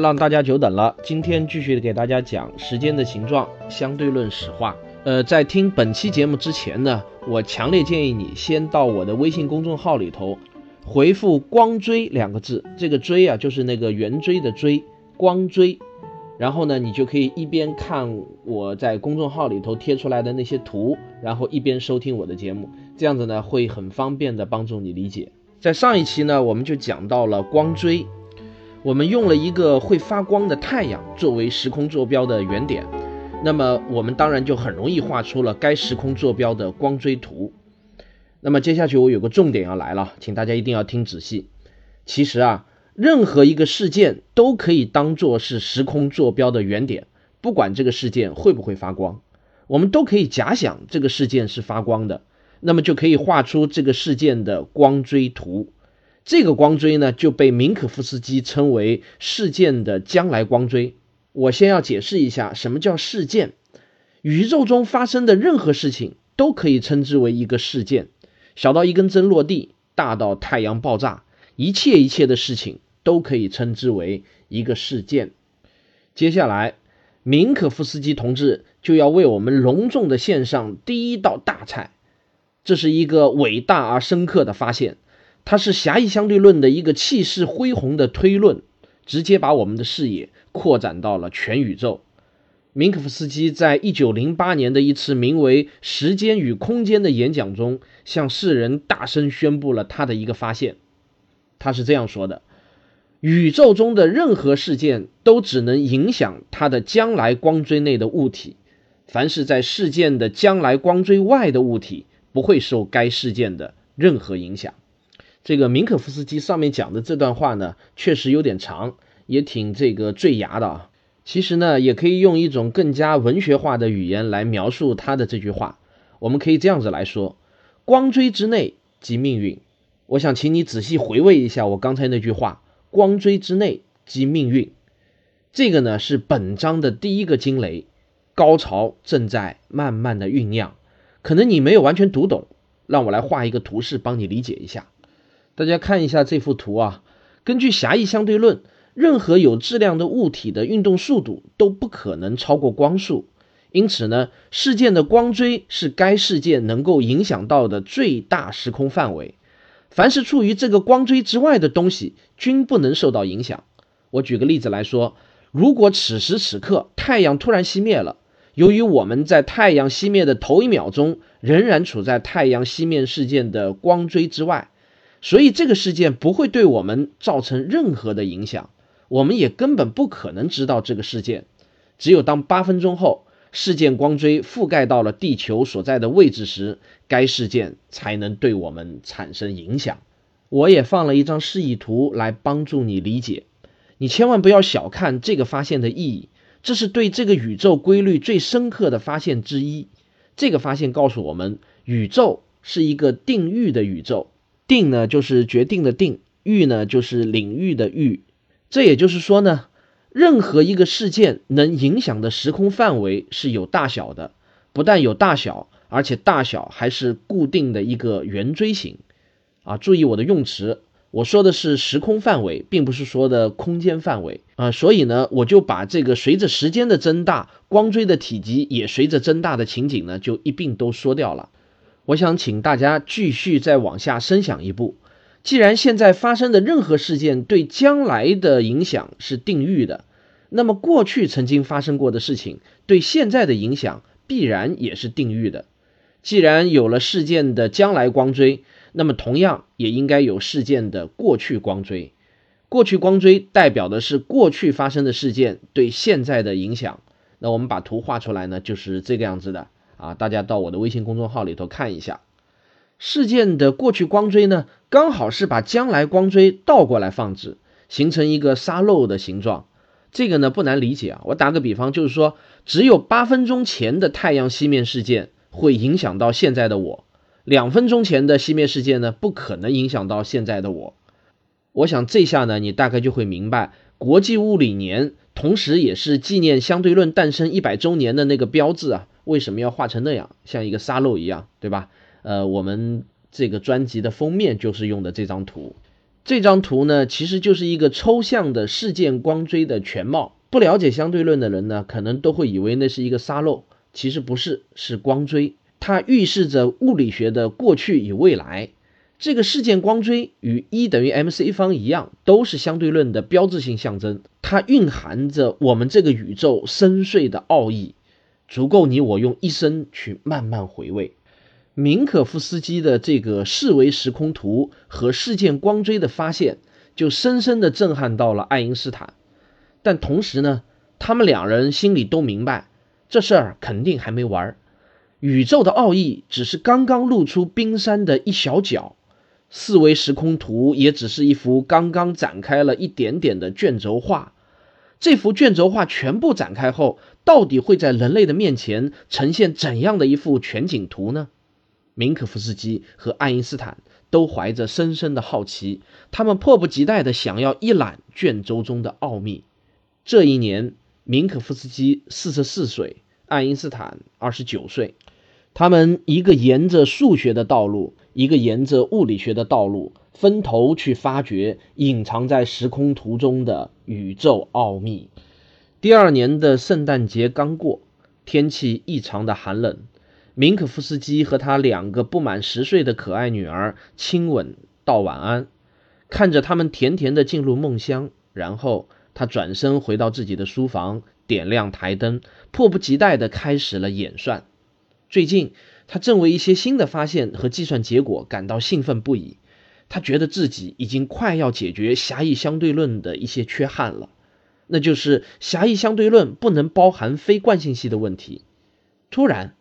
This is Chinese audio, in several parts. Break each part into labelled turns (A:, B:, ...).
A: 让大家久等了。今天继续给大家讲时间的形状相对论史话。呃，在听本期节目之前呢，我强烈建议你先到我的微信公众号里头回复“光锥”两个字。这个“锥”啊，就是那个圆锥的“锥”，光锥。然后呢，你就可以一边看我在公众号里头贴出来的那些图，然后一边收听我的节目。这样子呢，会很方便的帮助你理解。在上一期呢，我们就讲到了光锥。我们用了一个会发光的太阳作为时空坐标的原点，那么我们当然就很容易画出了该时空坐标的光锥图。那么接下去我有个重点要来了，请大家一定要听仔细。其实啊，任何一个事件都可以当做是时空坐标的原点，不管这个事件会不会发光，我们都可以假想这个事件是发光的，那么就可以画出这个事件的光锥图。这个光锥呢，就被明可夫斯基称为事件的将来光锥。我先要解释一下什么叫事件。宇宙中发生的任何事情都可以称之为一个事件，小到一根针落地，大到太阳爆炸，一切一切的事情都可以称之为一个事件。接下来，明可夫斯基同志就要为我们隆重的献上第一道大菜，这是一个伟大而深刻的发现。它是狭义相对论的一个气势恢宏的推论，直接把我们的视野扩展到了全宇宙。明可夫斯基在一九零八年的一次名为《时间与空间》的演讲中，向世人大声宣布了他的一个发现。他是这样说的：宇宙中的任何事件都只能影响它的将来光锥内的物体，凡是在事件的将来光锥外的物体，不会受该事件的任何影响。这个明可夫斯基上面讲的这段话呢，确实有点长，也挺这个坠牙的啊。其实呢，也可以用一种更加文学化的语言来描述他的这句话。我们可以这样子来说：光锥之内即命运。我想请你仔细回味一下我刚才那句话：光锥之内即命运。这个呢是本章的第一个惊雷，高潮正在慢慢的酝酿。可能你没有完全读懂，让我来画一个图示帮你理解一下。大家看一下这幅图啊，根据狭义相对论，任何有质量的物体的运动速度都不可能超过光速，因此呢，事件的光锥是该事件能够影响到的最大时空范围。凡是处于这个光锥之外的东西，均不能受到影响。我举个例子来说，如果此时此刻太阳突然熄灭了，由于我们在太阳熄灭的头一秒钟仍然处在太阳熄灭事件的光锥之外。所以这个事件不会对我们造成任何的影响，我们也根本不可能知道这个事件。只有当八分钟后事件光锥覆盖到了地球所在的位置时，该事件才能对我们产生影响。我也放了一张示意图来帮助你理解。你千万不要小看这个发现的意义，这是对这个宇宙规律最深刻的发现之一。这个发现告诉我们，宇宙是一个定域的宇宙。定呢，就是决定的定；域呢，就是领域的域。这也就是说呢，任何一个事件能影响的时空范围是有大小的，不但有大小，而且大小还是固定的一个圆锥形。啊，注意我的用词，我说的是时空范围，并不是说的空间范围啊。所以呢，我就把这个随着时间的增大，光锥的体积也随着增大的情景呢，就一并都说掉了。我想请大家继续再往下深想一步。既然现在发生的任何事件对将来的影响是定域的，那么过去曾经发生过的事情对现在的影响必然也是定域的。既然有了事件的将来光锥，那么同样也应该有事件的过去光锥。过去光锥代表的是过去发生的事件对现在的影响。那我们把图画出来呢，就是这个样子的。啊，大家到我的微信公众号里头看一下，事件的过去光锥呢，刚好是把将来光锥倒过来放置，形成一个沙漏的形状。这个呢不难理解啊。我打个比方，就是说，只有八分钟前的太阳熄灭事件会影响到现在的我，两分钟前的熄灭事件呢，不可能影响到现在的我。我想这下呢，你大概就会明白，国际物理年，同时也是纪念相对论诞生一百周年的那个标志啊，为什么要画成那样，像一个沙漏一样，对吧？呃，我们这个专辑的封面就是用的这张图。这张图呢，其实就是一个抽象的事件光锥的全貌。不了解相对论的人呢，可能都会以为那是一个沙漏，其实不是，是光锥。它预示着物理学的过去与未来。这个事件光锥与 E 等于 mc 方一样，都是相对论的标志性象征。它蕴含着我们这个宇宙深邃的奥义，足够你我用一生去慢慢回味。明可夫斯基的这个四维时空图和事件光锥的发现，就深深地震撼到了爱因斯坦。但同时呢，他们两人心里都明白，这事儿肯定还没完，宇宙的奥义只是刚刚露出冰山的一小角。四维时空图也只是一幅刚刚展开了一点点的卷轴画，这幅卷轴画全部展开后，到底会在人类的面前呈现怎样的一幅全景图呢？明可夫斯基和爱因斯坦都怀着深深的好奇，他们迫不及待地想要一览卷轴中的奥秘。这一年，明可夫斯基四十四岁，爱因斯坦二十九岁，他们一个沿着数学的道路。一个沿着物理学的道路，分头去发掘隐藏在时空图中的宇宙奥秘。第二年的圣诞节刚过，天气异常的寒冷。明可夫斯基和他两个不满十岁的可爱女儿亲吻道晚安，看着他们甜甜的进入梦乡，然后他转身回到自己的书房，点亮台灯，迫不及待地开始了演算。最近。他正为一些新的发现和计算结果感到兴奋不已，他觉得自己已经快要解决狭义相对论的一些缺憾了，那就是狭义相对论不能包含非惯性系的问题。突然，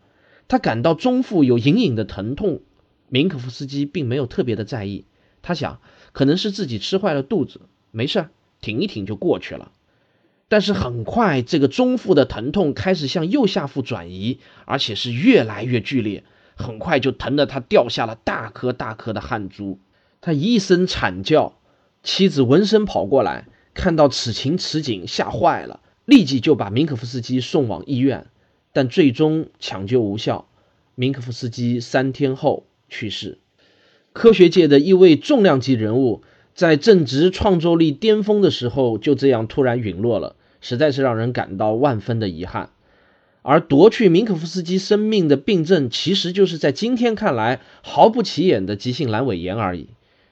A: 他感到中腹有隐隐的疼痛，明可夫斯基并没有特别的在意，他想可能是自己吃坏了肚子，没事儿，挺一挺就过去了。但是很快，这个中腹的疼痛开始向右下腹转移，而且是越来越剧烈。很快就疼得他掉下了大颗大颗的汗珠。他一声惨叫，妻子闻声跑过来，看到此情此景，吓坏了，立即就把明可夫斯基送往医院，但最终抢救无效。明可夫斯基三天后去世。科学界的一位重量级人物，在正值创作力巅峰的时候，就这样突然陨落了。实在是让人感到万分的遗憾，而夺去明可夫斯基生命的病症，其实就是在今天看来毫不起眼的急性阑尾炎而已。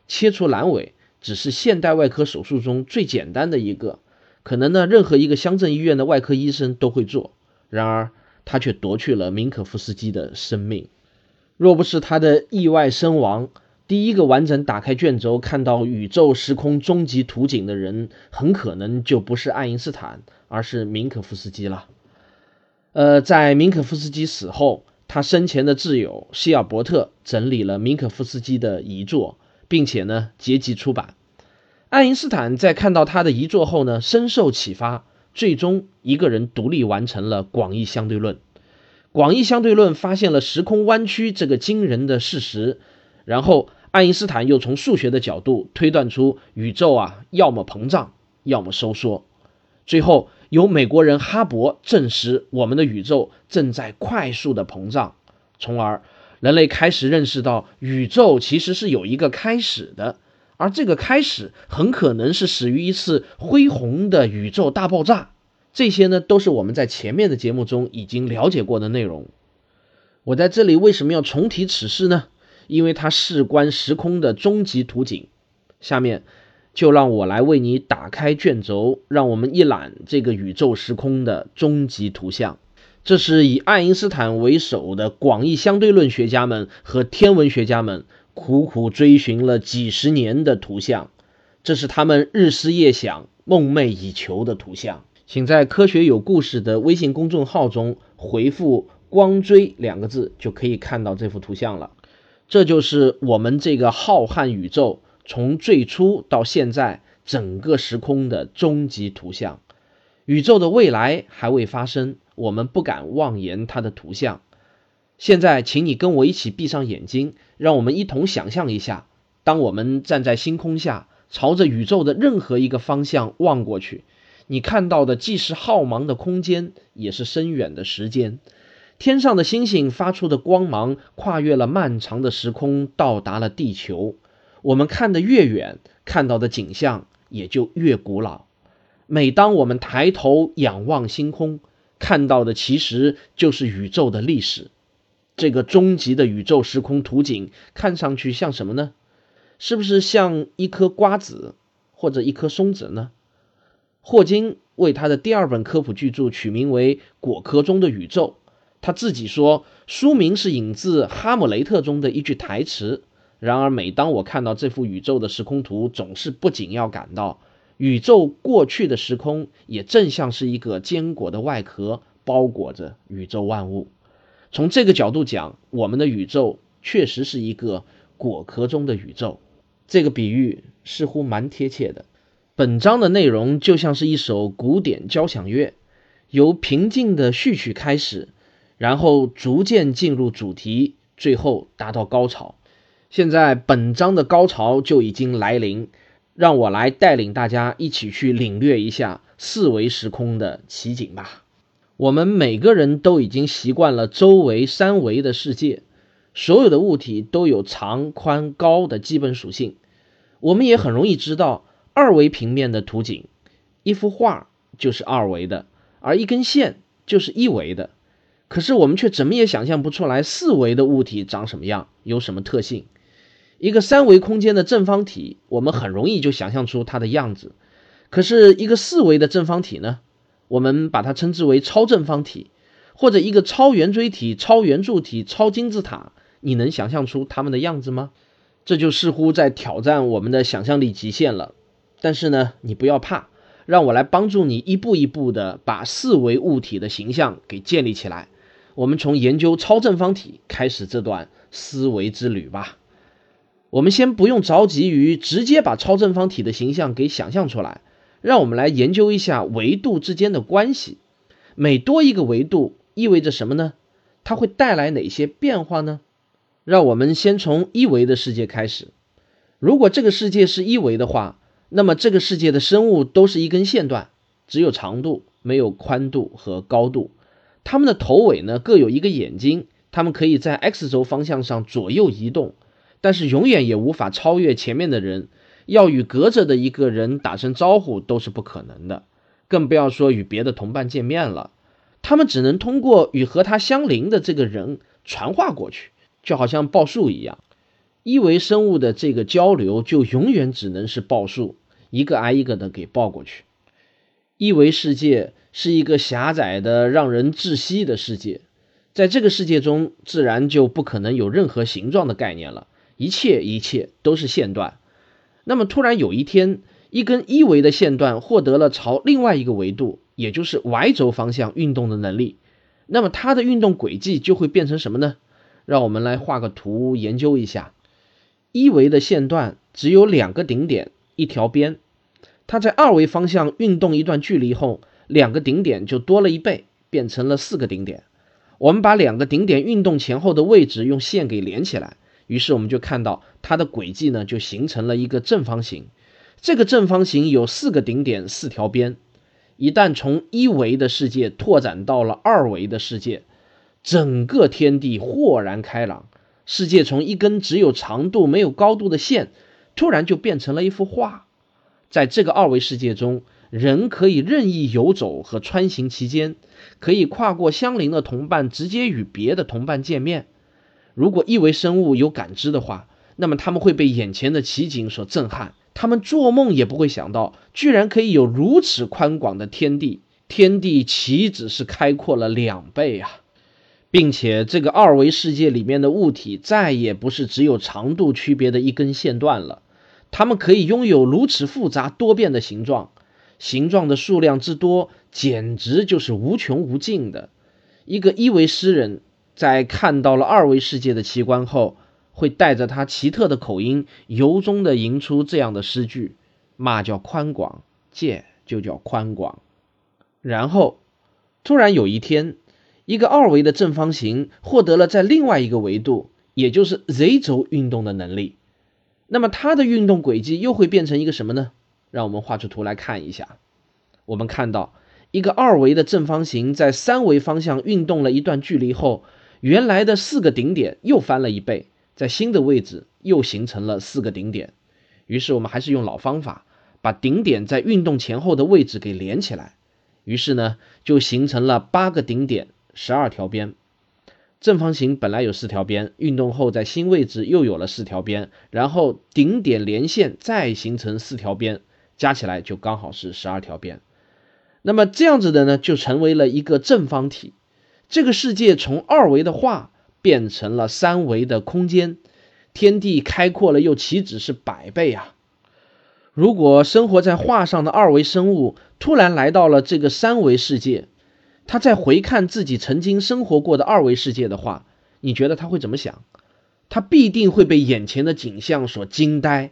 A: 切除阑尾只是现代外科手术中最简单的一个，可能呢任何一个乡镇医院的外科医生都会做。然而他却夺去了明可夫斯基的生命。若不是他的意外身亡，第一个完整打开卷轴看到宇宙时空终极图景的人，很可能就不是爱因斯坦，而是明可夫斯基了。呃，在明可夫斯基死后，他生前的挚友希尔伯特整理了明可夫斯基的遗作，并且呢结集出版。爱因斯坦在看到他的遗作后呢，深受启发，最终一个人独立完成了广义相对论。广义相对论发现了时空弯曲这个惊人的事实，然后。爱因斯坦又从数学的角度推断出宇宙啊，要么膨胀，要么收缩。最后由美国人哈勃证实，我们的宇宙正在快速的膨胀，从而人类开始认识到宇宙其实是有一个开始的，而这个开始很可能是始于一次恢宏的宇宙大爆炸。这些呢，都是我们在前面的节目中已经了解过的内容。我在这里为什么要重提此事呢？因为它事关时空的终极图景，下面就让我来为你打开卷轴，让我们一览这个宇宙时空的终极图像。这是以爱因斯坦为首的广义相对论学家们和天文学家们苦苦追寻了几十年的图像，这是他们日思夜想、梦寐以求的图像。请在“科学有故事”的微信公众号中回复“光锥”两个字，就可以看到这幅图像了。这就是我们这个浩瀚宇宙从最初到现在整个时空的终极图像。宇宙的未来还未发生，我们不敢妄言它的图像。现在，请你跟我一起闭上眼睛，让我们一同想象一下：当我们站在星空下，朝着宇宙的任何一个方向望过去，你看到的既是浩茫的空间，也是深远的时间。天上的星星发出的光芒，跨越了漫长的时空，到达了地球。我们看得越远，看到的景象也就越古老。每当我们抬头仰望星空，看到的其实就是宇宙的历史。这个终极的宇宙时空图景看上去像什么呢？是不是像一颗瓜子或者一颗松子呢？霍金为他的第二本科普巨著取名为《果壳中的宇宙》，他自己说书名是引自《哈姆雷特》中的一句台词。然而，每当我看到这幅宇宙的时空图，总是不仅要感到宇宙过去的时空也正像是一个坚果的外壳，包裹着宇宙万物。从这个角度讲，我们的宇宙确实是一个果壳中的宇宙。这个比喻似乎蛮贴切的。本章的内容就像是一首古典交响乐，由平静的序曲开始，然后逐渐进入主题，最后达到高潮。现在本章的高潮就已经来临，让我来带领大家一起去领略一下四维时空的奇景吧。我们每个人都已经习惯了周围三维的世界，所有的物体都有长、宽、高的基本属性。我们也很容易知道二维平面的图景，一幅画就是二维的，而一根线就是一维的。可是我们却怎么也想象不出来四维的物体长什么样，有什么特性。一个三维空间的正方体，我们很容易就想象出它的样子。可是一个四维的正方体呢？我们把它称之为超正方体，或者一个超圆锥体、超圆柱体、超金字塔。你能想象出它们的样子吗？这就似乎在挑战我们的想象力极限了。但是呢，你不要怕，让我来帮助你一步一步的把四维物体的形象给建立起来。我们从研究超正方体开始这段思维之旅吧。我们先不用着急于直接把超正方体的形象给想象出来。让我们来研究一下维度之间的关系。每多一个维度意味着什么呢？它会带来哪些变化呢？让我们先从一维的世界开始。如果这个世界是一维的话，那么这个世界的生物都是一根线段，只有长度，没有宽度和高度。它们的头尾呢各有一个眼睛，它们可以在 x 轴方向上左右移动，但是永远也无法超越前面的人。要与隔着的一个人打声招呼都是不可能的，更不要说与别的同伴见面了。他们只能通过与和他相邻的这个人传话过去，就好像报数一样。一维生物的这个交流就永远只能是报数，一个挨一个的给报过去。一维世界是一个狭窄的、让人窒息的世界，在这个世界中，自然就不可能有任何形状的概念了，一切一切都是线段。那么突然有一天，一根一维的线段获得了朝另外一个维度，也就是 y 轴方向运动的能力，那么它的运动轨迹就会变成什么呢？让我们来画个图研究一下。一维的线段只有两个顶点，一条边，它在二维方向运动一段距离后，两个顶点就多了一倍，变成了四个顶点。我们把两个顶点运动前后的位置用线给连起来。于是我们就看到它的轨迹呢，就形成了一个正方形。这个正方形有四个顶点，四条边。一旦从一维的世界拓展到了二维的世界，整个天地豁然开朗。世界从一根只有长度没有高度的线，突然就变成了一幅画。在这个二维世界中，人可以任意游走和穿行其间，可以跨过相邻的同伴，直接与别的同伴见面。如果一维生物有感知的话，那么他们会被眼前的奇景所震撼。他们做梦也不会想到，居然可以有如此宽广的天地，天地岂止是开阔了两倍啊！并且这个二维世界里面的物体再也不是只有长度区别的一根线段了，它们可以拥有如此复杂多变的形状，形状的数量之多，简直就是无穷无尽的。一个一维诗人。在看到了二维世界的奇观后，会带着他奇特的口音，由衷的吟出这样的诗句：“嘛叫宽广，界就叫宽广。”然后突然有一天，一个二维的正方形获得了在另外一个维度，也就是 z 轴运动的能力。那么它的运动轨迹又会变成一个什么呢？让我们画出图来看一下。我们看到一个二维的正方形在三维方向运动了一段距离后，原来的四个顶点又翻了一倍，在新的位置又形成了四个顶点。于是我们还是用老方法，把顶点在运动前后的位置给连起来。于是呢，就形成了八个顶点，十二条边。正方形本来有四条边，运动后在新位置又有了四条边，然后顶点连线再形成四条边，加起来就刚好是十二条边。那么这样子的呢，就成为了一个正方体。这个世界从二维的画变成了三维的空间，天地开阔了又岂止是百倍啊！如果生活在画上的二维生物突然来到了这个三维世界，他再回看自己曾经生活过的二维世界的话，你觉得他会怎么想？他必定会被眼前的景象所惊呆，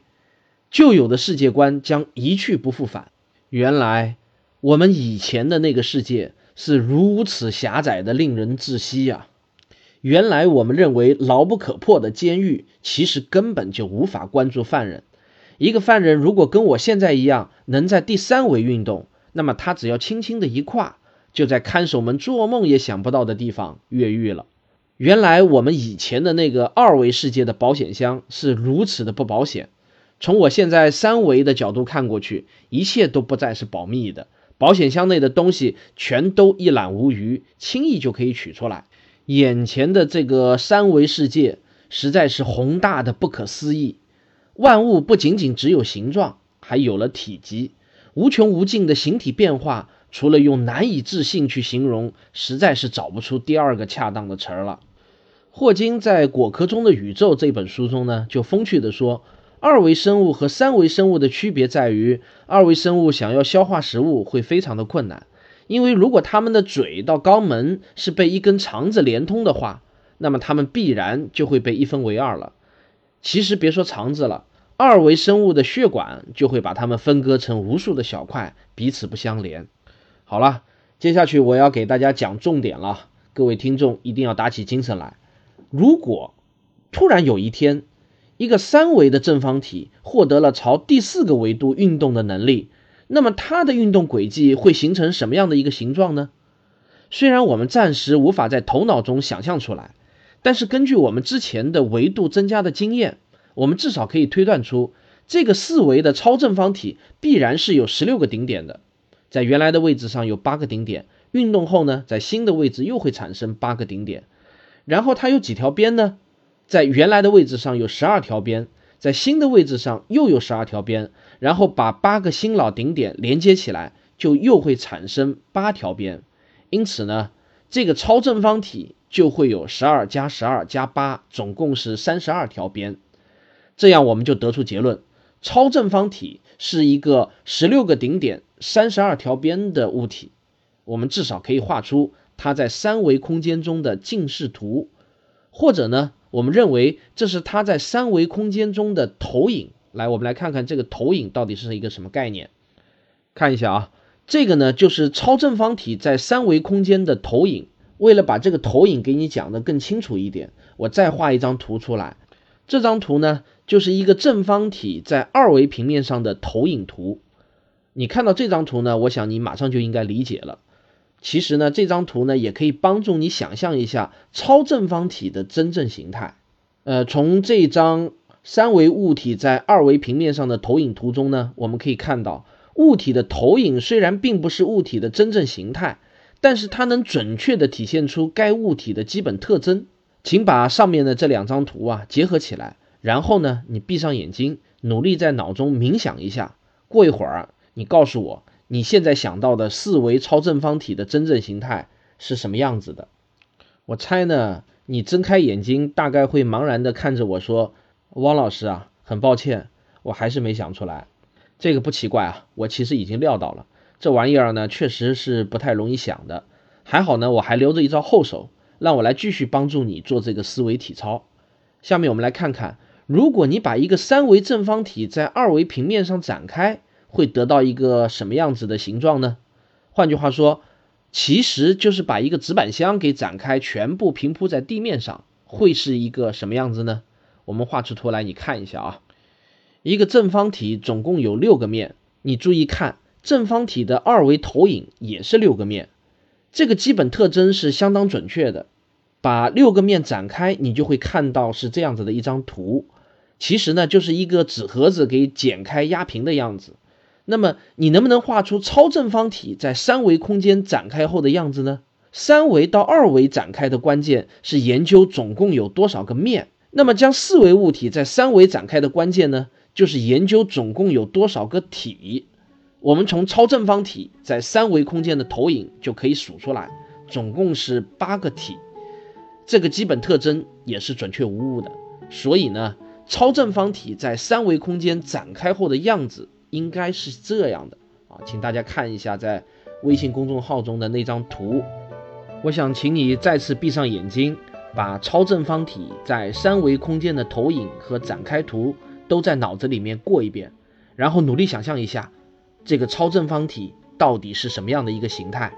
A: 旧有的世界观将一去不复返。原来我们以前的那个世界是如此狭窄的，令人窒息呀！原来我们认为牢不可破的监狱，其实根本就无法关注犯人。一个犯人如果跟我现在一样能在第三维运动，那么他只要轻轻的一跨。就在看守们做梦也想不到的地方越狱了。原来我们以前的那个二维世界的保险箱是如此的不保险。从我现在三维的角度看过去，一切都不再是保密的。保险箱内的东西全都一览无余，轻易就可以取出来。眼前的这个三维世界实在是宏大的不可思议。万物不仅仅只有形状，还有了体积，无穷无尽的形体变化。除了用难以置信去形容，实在是找不出第二个恰当的词儿了。霍金在《果壳中的宇宙》这本书中呢，就风趣地说，二维生物和三维生物的区别在于，二维生物想要消化食物会非常的困难，因为如果它们的嘴到肛门是被一根肠子连通的话，那么它们必然就会被一分为二了。其实别说肠子了，二维生物的血管就会把它们分割成无数的小块，彼此不相连。好了，接下去我要给大家讲重点了，各位听众一定要打起精神来。如果突然有一天，一个三维的正方体获得了朝第四个维度运动的能力，那么它的运动轨迹会形成什么样的一个形状呢？虽然我们暂时无法在头脑中想象出来，但是根据我们之前的维度增加的经验，我们至少可以推断出，这个四维的超正方体必然是有十六个顶点的。在原来的位置上有八个顶点，运动后呢，在新的位置又会产生八个顶点，然后它有几条边呢？在原来的位置上有十二条边，在新的位置上又有十二条边，然后把八个新老顶点连接起来，就又会产生八条边。因此呢，这个超正方体就会有十二加十二加八，总共是三十二条边。这样我们就得出结论：超正方体是一个十六个顶点。三十二条边的物体，我们至少可以画出它在三维空间中的近视图，或者呢，我们认为这是它在三维空间中的投影。来，我们来看看这个投影到底是一个什么概念。看一下啊，这个呢就是超正方体在三维空间的投影。为了把这个投影给你讲得更清楚一点，我再画一张图出来。这张图呢就是一个正方体在二维平面上的投影图。你看到这张图呢，我想你马上就应该理解了。其实呢，这张图呢也可以帮助你想象一下超正方体的真正形态。呃，从这张三维物体在二维平面上的投影图中呢，我们可以看到，物体的投影虽然并不是物体的真正形态，但是它能准确地体现出该物体的基本特征。请把上面的这两张图啊结合起来，然后呢，你闭上眼睛，努力在脑中冥想一下。过一会儿。你告诉我，你现在想到的四维超正方体的真正形态是什么样子的？我猜呢，你睁开眼睛，大概会茫然地看着我说：“汪老师啊，很抱歉，我还是没想出来。”这个不奇怪啊，我其实已经料到了，这玩意儿呢，确实是不太容易想的。还好呢，我还留着一招后手，让我来继续帮助你做这个思维体操。下面我们来看看，如果你把一个三维正方体在二维平面上展开。会得到一个什么样子的形状呢？换句话说，其实就是把一个纸板箱给展开，全部平铺在地面上，会是一个什么样子呢？我们画出图来，你看一下啊。一个正方体总共有六个面，你注意看，正方体的二维投影也是六个面，这个基本特征是相当准确的。把六个面展开，你就会看到是这样子的一张图。其实呢，就是一个纸盒子给剪开压平的样子。那么你能不能画出超正方体在三维空间展开后的样子呢？三维到二维展开的关键是研究总共有多少个面。那么将四维物体在三维展开的关键呢，就是研究总共有多少个体。我们从超正方体在三维空间的投影就可以数出来，总共是八个体。这个基本特征也是准确无误的。所以呢，超正方体在三维空间展开后的样子。应该是这样的啊，请大家看一下在微信公众号中的那张图。我想请你再次闭上眼睛，把超正方体在三维空间的投影和展开图都在脑子里面过一遍，然后努力想象一下这个超正方体到底是什么样的一个形态。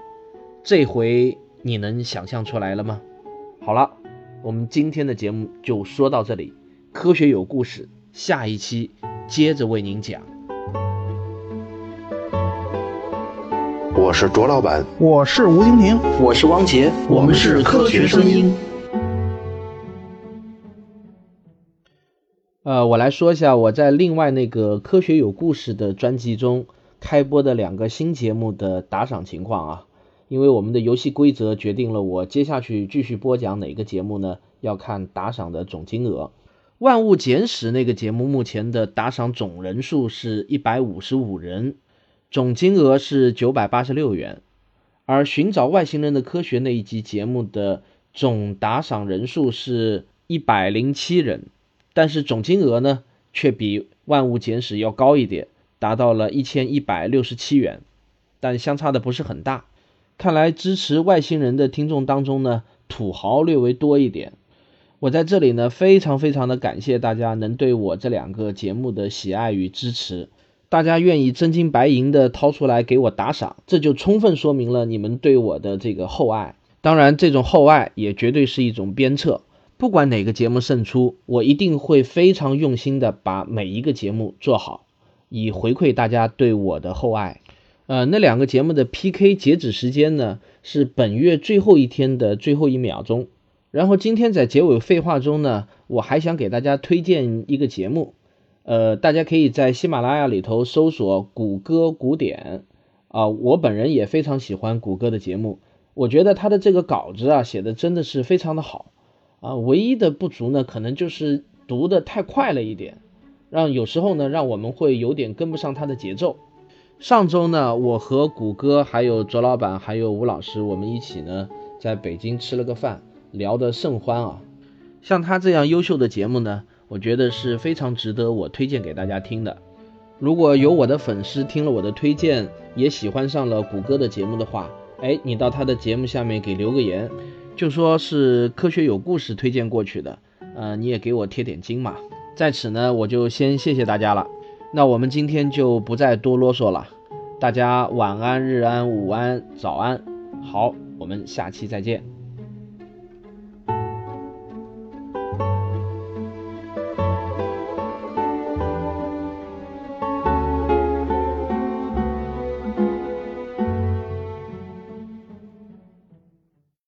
A: 这回你能想象出来了吗？好了，我们今天的节目就说到这里。科学有故事，下一期接着为您讲。
B: 我是卓老板，
C: 我是吴婷婷，
D: 我是汪杰，
A: 我们是科学声音。呃，我来说一下我在另外那个科学有故事的专辑中开播的两个新节目的打赏情况啊。因为我们的游戏规则决定了我接下去继续播讲哪个节目呢？要看打赏的总金额。万物简史那个节目目前的打赏总人数是一百五十五人。总金额是九百八十六元，而寻找外星人的科学那一集节目的总打赏人数是一百零七人，但是总金额呢却比万物简史要高一点，达到了一千一百六十七元，但相差的不是很大。看来支持外星人的听众当中呢，土豪略微多一点。我在这里呢，非常非常的感谢大家能对我这两个节目的喜爱与支持。大家愿意真金白银的掏出来给我打赏，这就充分说明了你们对我的这个厚爱。当然，这种厚爱也绝对是一种鞭策。不管哪个节目胜出，我一定会非常用心的把每一个节目做好，以回馈大家对我的厚爱。呃，那两个节目的 PK 截止时间呢是本月最后一天的最后一秒钟。然后今天在结尾废话中呢，我还想给大家推荐一个节目。呃，大家可以在喜马拉雅里头搜索“谷歌古典”，啊，我本人也非常喜欢谷歌的节目，我觉得他的这个稿子啊写的真的是非常的好，啊，唯一的不足呢，可能就是读的太快了一点，让有时候呢让我们会有点跟不上他的节奏。上周呢，我和谷歌还有卓老板还有吴老师，我们一起呢在北京吃了个饭，聊得甚欢啊。像他这样优秀的节目呢。我觉得是非常值得我推荐给大家听的。如果有我的粉丝听了我的推荐，也喜欢上了谷歌的节目的话，哎，你到他的节目下面给留个言，就说是科学有故事推荐过去的，呃，你也给我贴点金嘛。在此呢，我就先谢谢大家了。那我们今天就不再多啰嗦了，大家晚安、日安、午安、早安，好，我们下期再见。